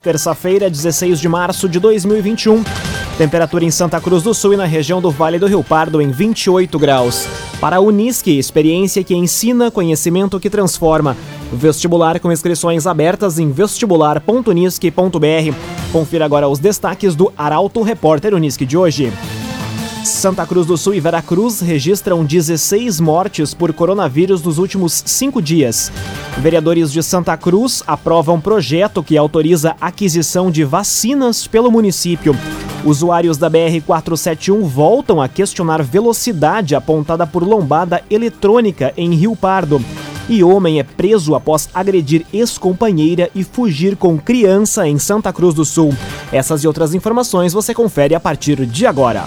Terça-feira, 16 de março de 2021. Temperatura em Santa Cruz do Sul e na região do Vale do Rio Pardo em 28 graus. Para a Unisque, experiência que ensina, conhecimento que transforma. Vestibular com inscrições abertas em vestibular.unisque.br. Confira agora os destaques do Arauto Repórter Unisque de hoje. Santa Cruz do Sul e Veracruz registram 16 mortes por coronavírus nos últimos cinco dias. Vereadores de Santa Cruz aprovam projeto que autoriza aquisição de vacinas pelo município. Usuários da BR-471 voltam a questionar velocidade apontada por lombada eletrônica em Rio Pardo. E homem é preso após agredir ex-companheira e fugir com criança em Santa Cruz do Sul. Essas e outras informações você confere a partir de agora.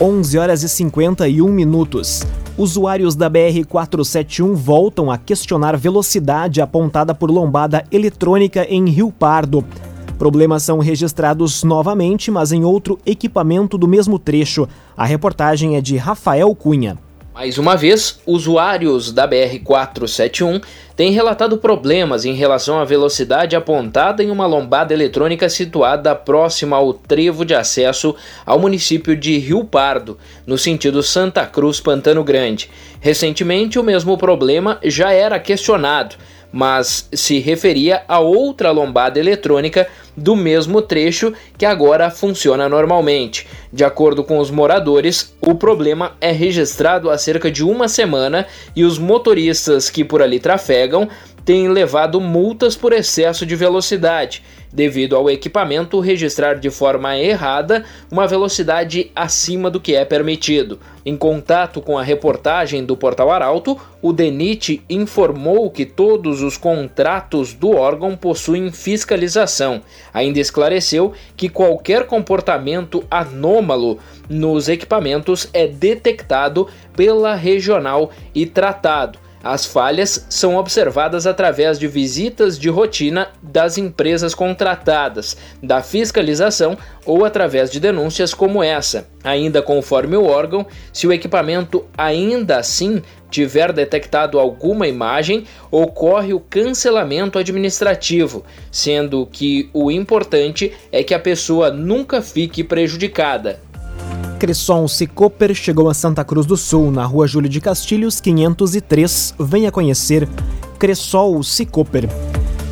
11 horas e 51 minutos. Usuários da BR-471 voltam a questionar velocidade apontada por lombada eletrônica em Rio Pardo. Problemas são registrados novamente, mas em outro equipamento do mesmo trecho. A reportagem é de Rafael Cunha. Mais uma vez, usuários da BR-471 têm relatado problemas em relação à velocidade apontada em uma lombada eletrônica situada próxima ao trevo de acesso ao município de Rio Pardo, no sentido Santa Cruz Pantano Grande. Recentemente, o mesmo problema já era questionado mas se referia a outra lombada eletrônica do mesmo trecho que agora funciona normalmente. De acordo com os moradores, o problema é registrado há cerca de uma semana e os motoristas que por ali trafegam têm levado multas por excesso de velocidade devido ao equipamento registrar de forma errada uma velocidade acima do que é permitido. Em contato com a reportagem do Portal Arauto, o DENIT informou que todos os contratos do órgão possuem fiscalização. Ainda esclareceu que qualquer comportamento anômalo nos equipamentos é detectado pela regional e tratado. As falhas são observadas através de visitas de rotina das empresas contratadas, da fiscalização ou através de denúncias como essa. Ainda conforme o órgão, se o equipamento ainda assim tiver detectado alguma imagem, ocorre o cancelamento administrativo, sendo que o importante é que a pessoa nunca fique prejudicada. Cresson Cicoper chegou a Santa Cruz do Sul, na rua Júlio de Castilhos, 503. Venha conhecer Cressol Cicoper.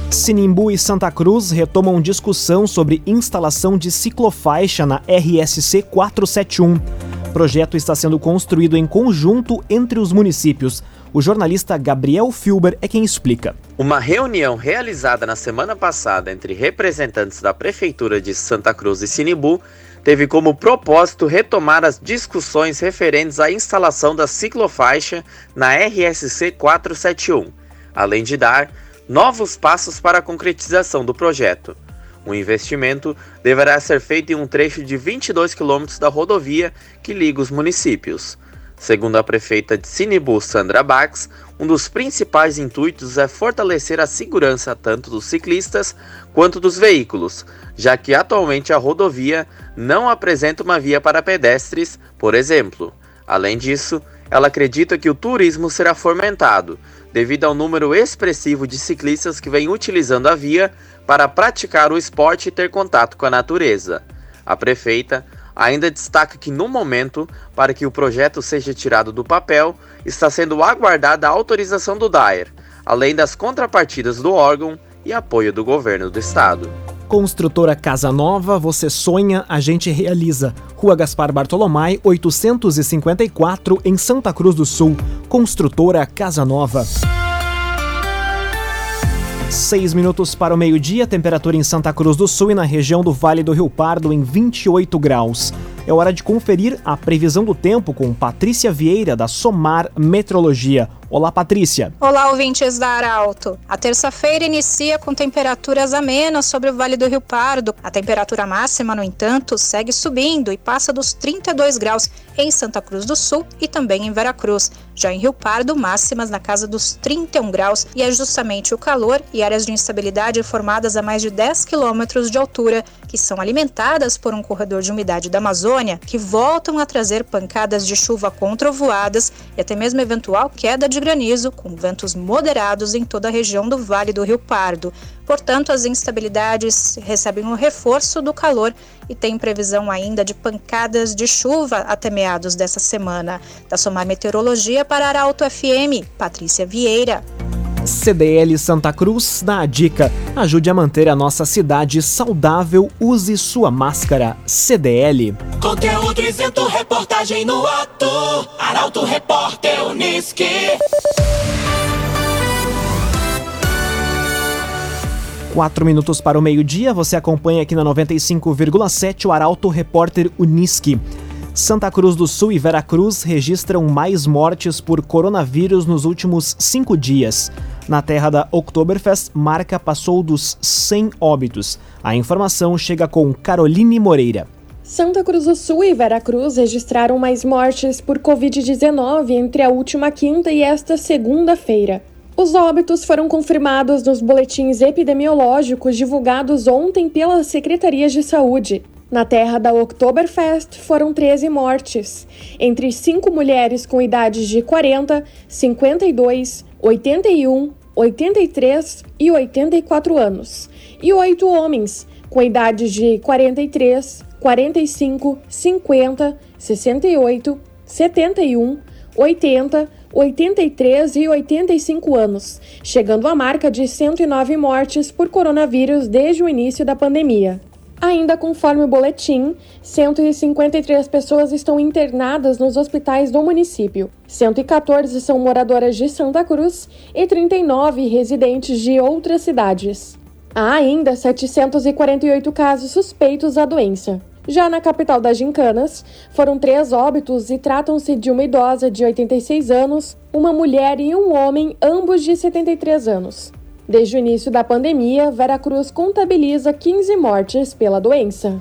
Sinimbu e Santa Cruz retomam discussão sobre instalação de ciclofaixa na RSC 471. O projeto está sendo construído em conjunto entre os municípios. O jornalista Gabriel Filber é quem explica. Uma reunião realizada na semana passada entre representantes da Prefeitura de Santa Cruz e Sinimbu teve como propósito retomar as discussões referentes à instalação da ciclofaixa na RSC 471, além de dar novos passos para a concretização do projeto. O investimento deverá ser feito em um trecho de 22 quilômetros da rodovia que liga os municípios. Segundo a prefeita de Sinibu, Sandra Bax, um dos principais intuitos é fortalecer a segurança tanto dos ciclistas quanto dos veículos, já que atualmente a rodovia não apresenta uma via para pedestres, por exemplo. Além disso, ela acredita que o turismo será fomentado, devido ao número expressivo de ciclistas que vêm utilizando a via para praticar o esporte e ter contato com a natureza. A prefeita ainda destaca que, no momento, para que o projeto seja tirado do papel, está sendo aguardada a autorização do DAER, além das contrapartidas do órgão e apoio do governo do estado. Construtora Casa Nova, você sonha, a gente realiza. Rua Gaspar Bartolomai, 854, em Santa Cruz do Sul. Construtora Casa Nova. Seis minutos para o meio-dia, temperatura em Santa Cruz do Sul e na região do Vale do Rio Pardo em 28 graus. É hora de conferir a previsão do tempo com Patrícia Vieira, da Somar Metrologia. Olá, Patrícia. Olá, ouvintes da Arauto. A terça-feira inicia com temperaturas amenas sobre o Vale do Rio Pardo. A temperatura máxima, no entanto, segue subindo e passa dos 32 graus em Santa Cruz do Sul e também em Veracruz. Já em Rio Pardo, máximas na casa dos 31 graus e é justamente o calor e áreas de instabilidade formadas a mais de 10 quilômetros de altura, que são alimentadas por um corredor de umidade da Amazônia, que voltam a trazer pancadas de chuva com trovoadas e até mesmo eventual queda de granizo, com ventos moderados em toda a região do Vale do Rio Pardo. Portanto, as instabilidades recebem um reforço do calor e tem previsão ainda de pancadas de chuva até meados dessa semana. Da Somar Meteorologia para Arauto FM, Patrícia Vieira. CDL Santa Cruz dá a dica: ajude a manter a nossa cidade saudável, use sua máscara. CDL. Conteúdo isento, reportagem no ato. Arauto Repórter Uniski. Quatro minutos para o meio-dia, você acompanha aqui na 95,7 o Arauto Repórter Uniski. Santa Cruz do Sul e Veracruz registram mais mortes por coronavírus nos últimos cinco dias. Na terra da Oktoberfest, marca passou dos 100 óbitos. A informação chega com Caroline Moreira. Santa Cruz do Sul e Veracruz registraram mais mortes por Covid-19 entre a última quinta e esta segunda-feira. Os óbitos foram confirmados nos boletins epidemiológicos divulgados ontem pelas secretarias de saúde. Na terra da Oktoberfest foram 13 mortes, entre cinco mulheres com idades de 40, 52, 81, 83 e 84 anos, e oito homens com idades de 43, 45, 50, 68, 71, 80, 83 e 85 anos, chegando à marca de 109 mortes por coronavírus desde o início da pandemia. Ainda conforme o boletim, 153 pessoas estão internadas nos hospitais do município. 114 são moradoras de Santa Cruz e 39 residentes de outras cidades. Há ainda 748 casos suspeitos da doença. Já na capital das Gincanas, foram três óbitos e tratam-se de uma idosa de 86 anos, uma mulher e um homem, ambos de 73 anos. Desde o início da pandemia, Veracruz contabiliza 15 mortes pela doença.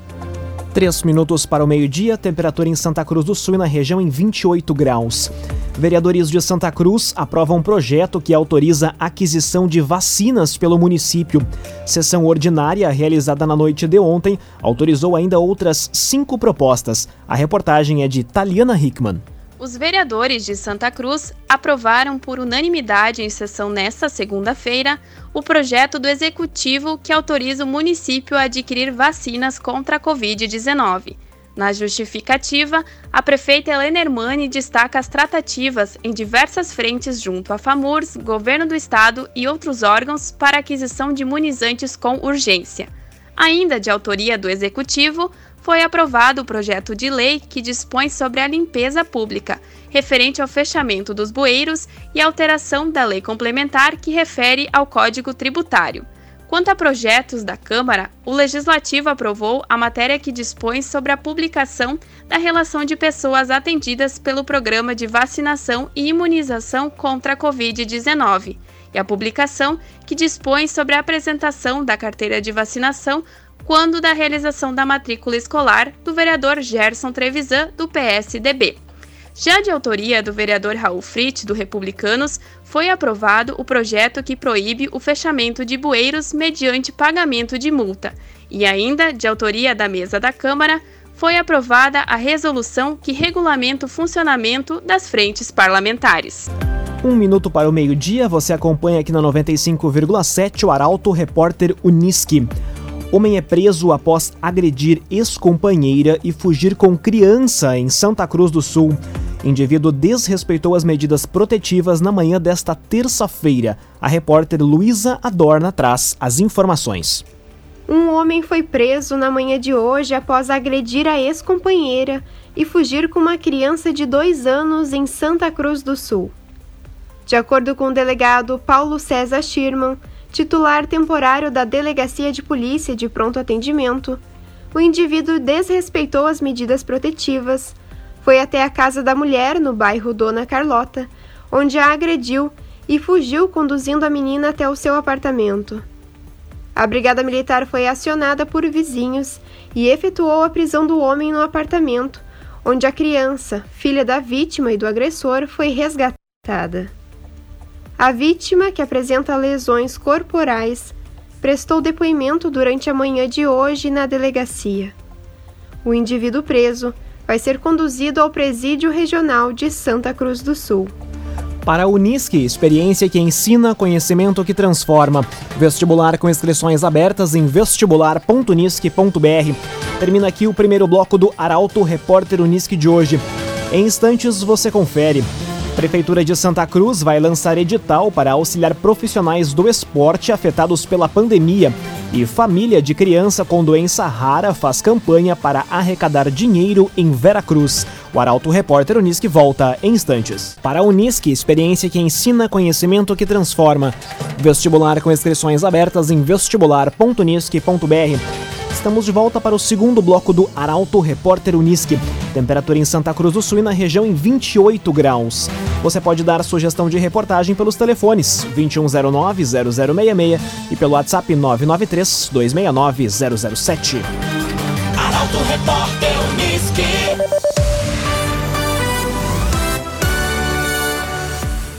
Três minutos para o meio-dia, temperatura em Santa Cruz do Sul e na região em 28 graus. Vereadores de Santa Cruz aprovam um projeto que autoriza a aquisição de vacinas pelo município. Sessão ordinária, realizada na noite de ontem, autorizou ainda outras cinco propostas. A reportagem é de Taliana Hickman. Os vereadores de Santa Cruz aprovaram por unanimidade em sessão nesta segunda-feira o projeto do executivo que autoriza o município a adquirir vacinas contra a Covid-19. Na justificativa, a prefeita Helena Hermani destaca as tratativas em diversas frentes junto à FAMURS, governo do estado e outros órgãos para aquisição de imunizantes com urgência. Ainda de autoria do executivo, foi aprovado o projeto de lei que dispõe sobre a limpeza pública, referente ao fechamento dos bueiros e alteração da lei complementar que refere ao Código Tributário. Quanto a projetos da Câmara, o Legislativo aprovou a matéria que dispõe sobre a publicação da relação de pessoas atendidas pelo Programa de Vacinação e Imunização contra a Covid-19 e a publicação que dispõe sobre a apresentação da carteira de vacinação quando da realização da matrícula escolar do vereador Gerson Trevisan, do PSDB. Já de autoria do vereador Raul Fritz, do Republicanos, foi aprovado o projeto que proíbe o fechamento de bueiros mediante pagamento de multa. E ainda, de autoria da mesa da Câmara, foi aprovada a resolução que regulamenta o funcionamento das frentes parlamentares. Um minuto para o meio-dia, você acompanha aqui na 95,7 o Arauto Repórter Uniski. Homem é preso após agredir ex-companheira e fugir com criança em Santa Cruz do Sul. Indivíduo desrespeitou as medidas protetivas na manhã desta terça-feira. A repórter Luísa Adorna traz as informações. Um homem foi preso na manhã de hoje após agredir a ex-companheira e fugir com uma criança de dois anos em Santa Cruz do Sul. De acordo com o delegado Paulo César Schirman, titular temporário da Delegacia de Polícia de Pronto Atendimento, o indivíduo desrespeitou as medidas protetivas, foi até a casa da mulher no bairro Dona Carlota, onde a agrediu e fugiu conduzindo a menina até o seu apartamento. A brigada militar foi acionada por vizinhos e efetuou a prisão do homem no apartamento, onde a criança, filha da vítima e do agressor, foi resgatada. A vítima, que apresenta lesões corporais, prestou depoimento durante a manhã de hoje na delegacia. O indivíduo preso vai ser conduzido ao Presídio Regional de Santa Cruz do Sul. Para a Unisque, experiência que ensina, conhecimento que transforma. Vestibular com inscrições abertas em vestibular.unisque.br. Termina aqui o primeiro bloco do Arauto Repórter Unisque de hoje. Em instantes você confere. Prefeitura de Santa Cruz vai lançar edital para auxiliar profissionais do esporte afetados pela pandemia. E família de criança com doença rara faz campanha para arrecadar dinheiro em Veracruz. O Arauto Repórter Unisque volta em instantes. Para a Unisque, experiência que ensina conhecimento que transforma. Vestibular com inscrições abertas em vestibular.unisque.br. Estamos de volta para o segundo bloco do Arauto Repórter Unisque. Temperatura em Santa Cruz do Sul e na região em 28 graus. Você pode dar sugestão de reportagem pelos telefones 2109-0066 e pelo WhatsApp 993-269-007. Arauto Repórter Unisque.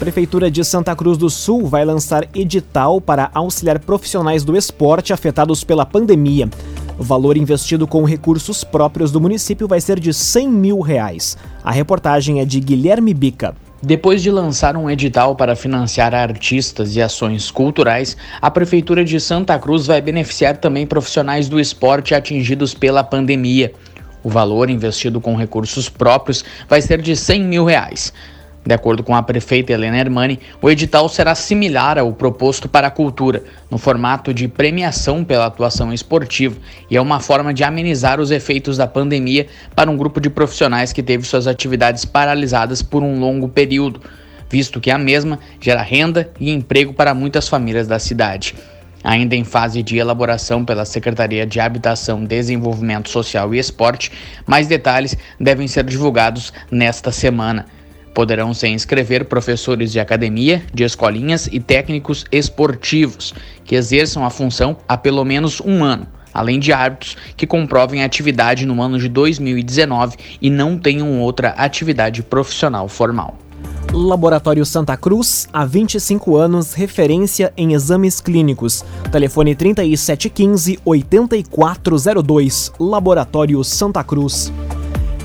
Prefeitura de Santa Cruz do Sul vai lançar edital para auxiliar profissionais do esporte afetados pela pandemia. O valor investido com recursos próprios do município vai ser de 100 mil reais. A reportagem é de Guilherme Bica. Depois de lançar um edital para financiar artistas e ações culturais, a Prefeitura de Santa Cruz vai beneficiar também profissionais do esporte atingidos pela pandemia. O valor investido com recursos próprios vai ser de 100 mil reais. De acordo com a prefeita Helena Hermani, o edital será similar ao proposto para a cultura, no formato de premiação pela atuação esportiva, e é uma forma de amenizar os efeitos da pandemia para um grupo de profissionais que teve suas atividades paralisadas por um longo período, visto que a mesma gera renda e emprego para muitas famílias da cidade. Ainda em fase de elaboração pela Secretaria de Habitação, Desenvolvimento Social e Esporte, mais detalhes devem ser divulgados nesta semana. Poderão se inscrever professores de academia, de escolinhas e técnicos esportivos que exerçam a função há pelo menos um ano, além de árbitros que comprovem atividade no ano de 2019 e não tenham outra atividade profissional formal. Laboratório Santa Cruz, há 25 anos, referência em exames clínicos. Telefone 3715 8402. Laboratório Santa Cruz.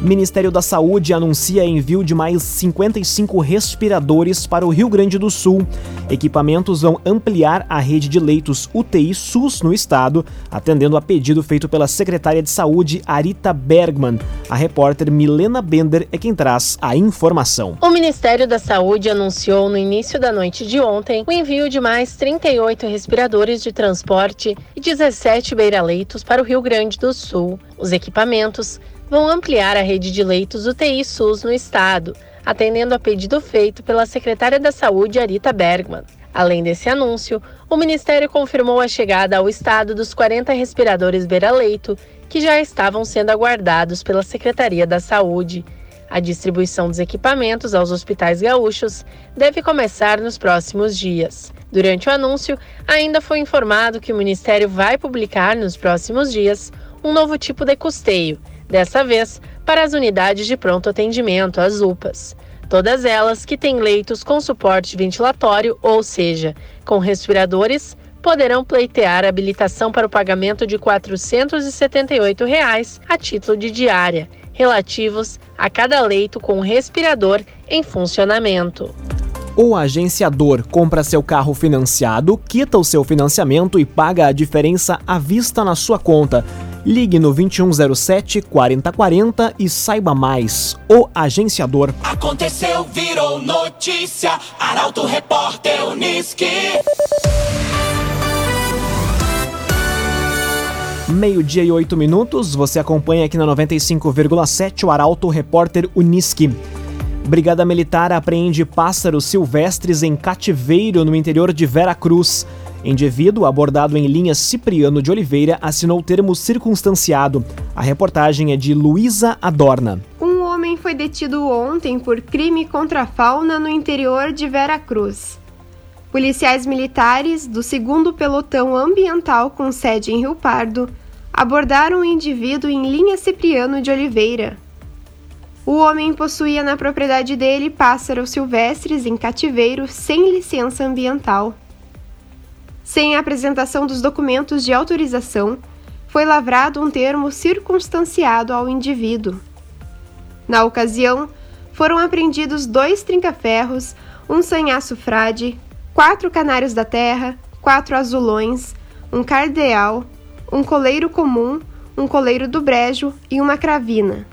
Ministério da Saúde anuncia envio de mais 55 respiradores para o Rio Grande do Sul. Equipamentos vão ampliar a rede de leitos UTI SUS no estado, atendendo a pedido feito pela secretária de Saúde Arita Bergman. A repórter Milena Bender é quem traz a informação. O Ministério da Saúde anunciou no início da noite de ontem o envio de mais 38 respiradores de transporte e 17 beira-leitos para o Rio Grande do Sul. Os equipamentos vão ampliar a rede de leitos UTI SUS no estado, atendendo a pedido feito pela secretária da Saúde, Arita Bergman. Além desse anúncio, o Ministério confirmou a chegada ao estado dos 40 respiradores beira-leito que já estavam sendo aguardados pela Secretaria da Saúde. A distribuição dos equipamentos aos hospitais gaúchos deve começar nos próximos dias. Durante o anúncio, ainda foi informado que o Ministério vai publicar nos próximos dias um novo tipo de custeio, dessa vez para as unidades de pronto atendimento, as UPAs. Todas elas que têm leitos com suporte ventilatório, ou seja, com respiradores, poderão pleitear habilitação para o pagamento de 478 reais a título de diária, relativos a cada leito com respirador em funcionamento. O agenciador compra seu carro financiado, quita o seu financiamento e paga a diferença à vista na sua conta. Ligue no 2107 4040 e saiba mais. O agenciador. Aconteceu, virou notícia. Arauto Repórter Unisque. Meio-dia e oito minutos, você acompanha aqui na 95,7 o Arauto Repórter Unisque. Brigada Militar apreende pássaros silvestres em cativeiro no interior de Vera Cruz. Indivíduo abordado em linha Cipriano de Oliveira assinou termo circunstanciado. A reportagem é de Luísa Adorna. Um homem foi detido ontem por crime contra a fauna no interior de Vera Cruz. Policiais militares do 2 Pelotão Ambiental com sede em Rio Pardo abordaram o indivíduo em linha Cipriano de Oliveira. O homem possuía na propriedade dele pássaros silvestres em cativeiro sem licença ambiental. Sem a apresentação dos documentos de autorização, foi lavrado um termo circunstanciado ao indivíduo. Na ocasião, foram apreendidos dois trinca-ferros, um sanhaço frade, quatro canários da terra, quatro azulões, um cardeal, um coleiro comum, um coleiro do brejo e uma cravina.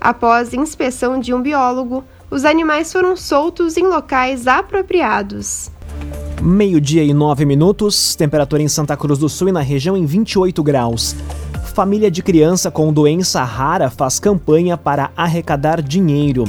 Após inspeção de um biólogo, os animais foram soltos em locais apropriados. Meio-dia e nove minutos, temperatura em Santa Cruz do Sul e na região em 28 graus. Família de criança com doença rara faz campanha para arrecadar dinheiro.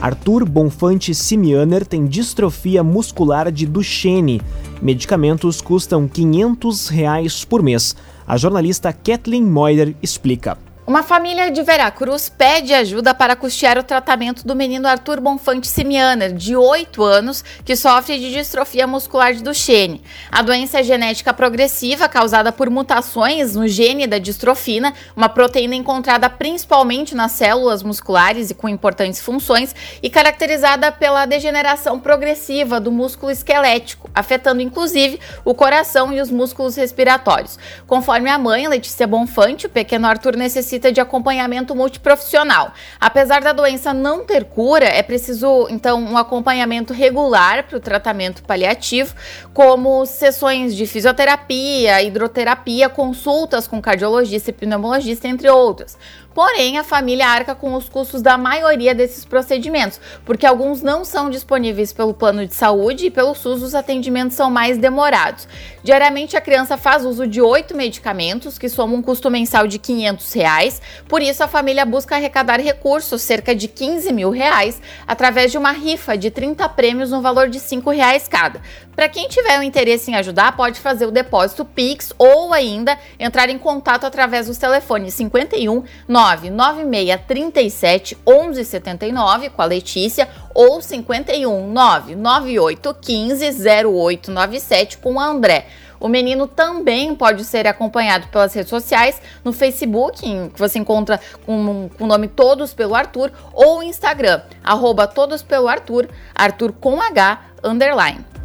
Arthur Bonfante Simianer tem distrofia muscular de Duchenne. Medicamentos custam 500 reais por mês. A jornalista Kathleen Moider explica. Uma família de Veracruz pede ajuda para custear o tratamento do menino Arthur Bonfante Simianer, de 8 anos, que sofre de distrofia muscular de Duchenne. A doença é genética progressiva causada por mutações no gene da distrofina, uma proteína encontrada principalmente nas células musculares e com importantes funções, e caracterizada pela degeneração progressiva do músculo esquelético, afetando inclusive o coração e os músculos respiratórios. Conforme a mãe, Letícia Bonfante, o pequeno Arthur necessita necessita de acompanhamento multiprofissional. Apesar da doença não ter cura, é preciso então um acompanhamento regular para o tratamento paliativo, como sessões de fisioterapia, hidroterapia, consultas com cardiologista e pneumologista, entre outros. Porém, a família arca com os custos da maioria desses procedimentos, porque alguns não são disponíveis pelo plano de saúde e pelo SUS os atendimentos são mais demorados. Diariamente, a criança faz uso de oito medicamentos, que somam um custo mensal de 500 reais. Por isso, a família busca arrecadar recursos, cerca de 15 mil reais, através de uma rifa de 30 prêmios no valor de 5 reais cada. Para quem tiver o interesse em ajudar, pode fazer o depósito Pix ou ainda entrar em contato através dos telefones 51 996 37 11 79 com a Letícia ou 51 998 15 0897 com a André. O menino também pode ser acompanhado pelas redes sociais, no Facebook, que você encontra com, com o nome Todos pelo Arthur, ou Instagram, arroba Todos pelo Arthur, Arthur com H, underline.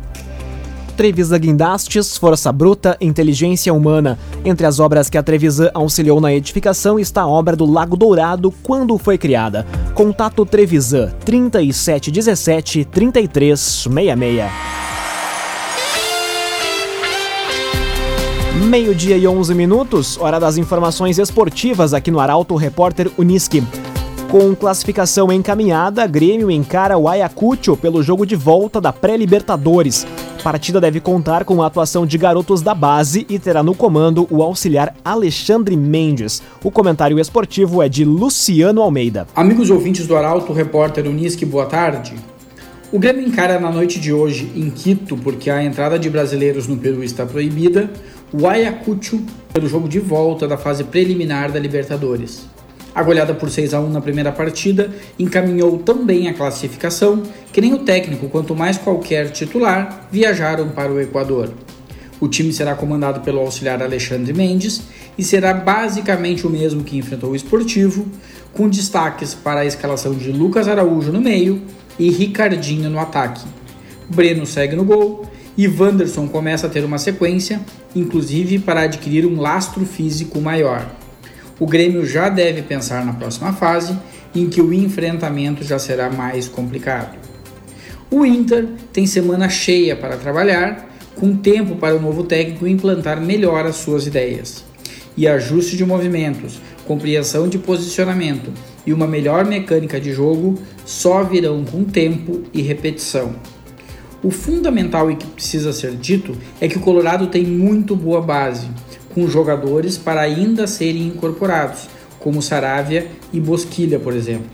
Trevisan Guindastes, Força Bruta, Inteligência Humana. Entre as obras que a Trevisan auxiliou na edificação está a obra do Lago Dourado, quando foi criada. Contato Trevisan 3717 3366. Meio-dia e 11 minutos, hora das informações esportivas aqui no Arauto Repórter Uniski. Com classificação encaminhada, Grêmio encara o Ayacucho pelo jogo de volta da pré-Libertadores. Partida deve contar com a atuação de garotos da base e terá no comando o auxiliar Alexandre Mendes. O comentário esportivo é de Luciano Almeida. Amigos ouvintes do Arauto, repórter Unisque, boa tarde. O Grêmio encara na noite de hoje, em Quito, porque a entrada de brasileiros no Peru está proibida, o Ayacucho pelo jogo de volta da fase preliminar da Libertadores. A goleada por 6 a 1 na primeira partida encaminhou tão bem a classificação que nem o técnico, quanto mais qualquer titular, viajaram para o Equador. O time será comandado pelo auxiliar Alexandre Mendes e será basicamente o mesmo que enfrentou o Esportivo, com destaques para a escalação de Lucas Araújo no meio e Ricardinho no ataque. Breno segue no gol e Wanderson começa a ter uma sequência, inclusive para adquirir um lastro físico maior o Grêmio já deve pensar na próxima fase, em que o enfrentamento já será mais complicado. O Inter tem semana cheia para trabalhar, com tempo para o novo técnico implantar melhor as suas ideias. E ajuste de movimentos, compreensão de posicionamento e uma melhor mecânica de jogo só virão com tempo e repetição. O fundamental e que precisa ser dito é que o Colorado tem muito boa base com jogadores para ainda serem incorporados, como Saravia e Bosquilha, por exemplo.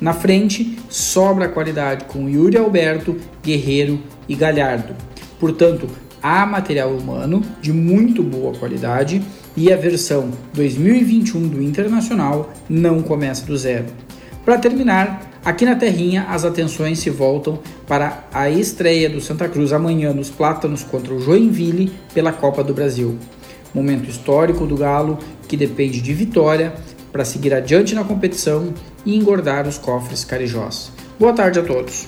Na frente, sobra qualidade com Yuri Alberto, Guerreiro e Galhardo. Portanto, há material humano de muito boa qualidade e a versão 2021 do Internacional não começa do zero. Para terminar, aqui na Terrinha as atenções se voltam para a estreia do Santa Cruz amanhã nos Plátanos contra o Joinville pela Copa do Brasil. Momento histórico do Galo que depende de vitória para seguir adiante na competição e engordar os cofres carijós. Boa tarde a todos.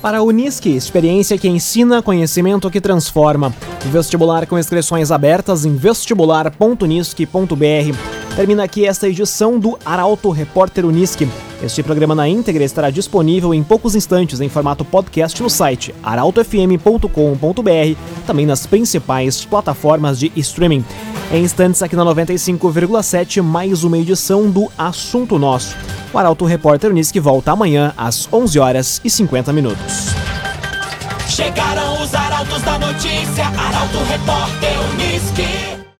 Para a Unisque, experiência que ensina, conhecimento que transforma. Vestibular com inscrições abertas em vestibular.unisque.br. Termina aqui esta edição do Arauto Repórter Unisque. Este programa na íntegra estará disponível em poucos instantes em formato podcast no site arautofm.com.br, também nas principais plataformas de streaming. Em instantes aqui na 95,7, mais uma edição do Assunto Nosso. O Arauto Repórter Unisque volta amanhã às 11 horas e 50 minutos. Chegaram os arautos da notícia, Arauto Repórter.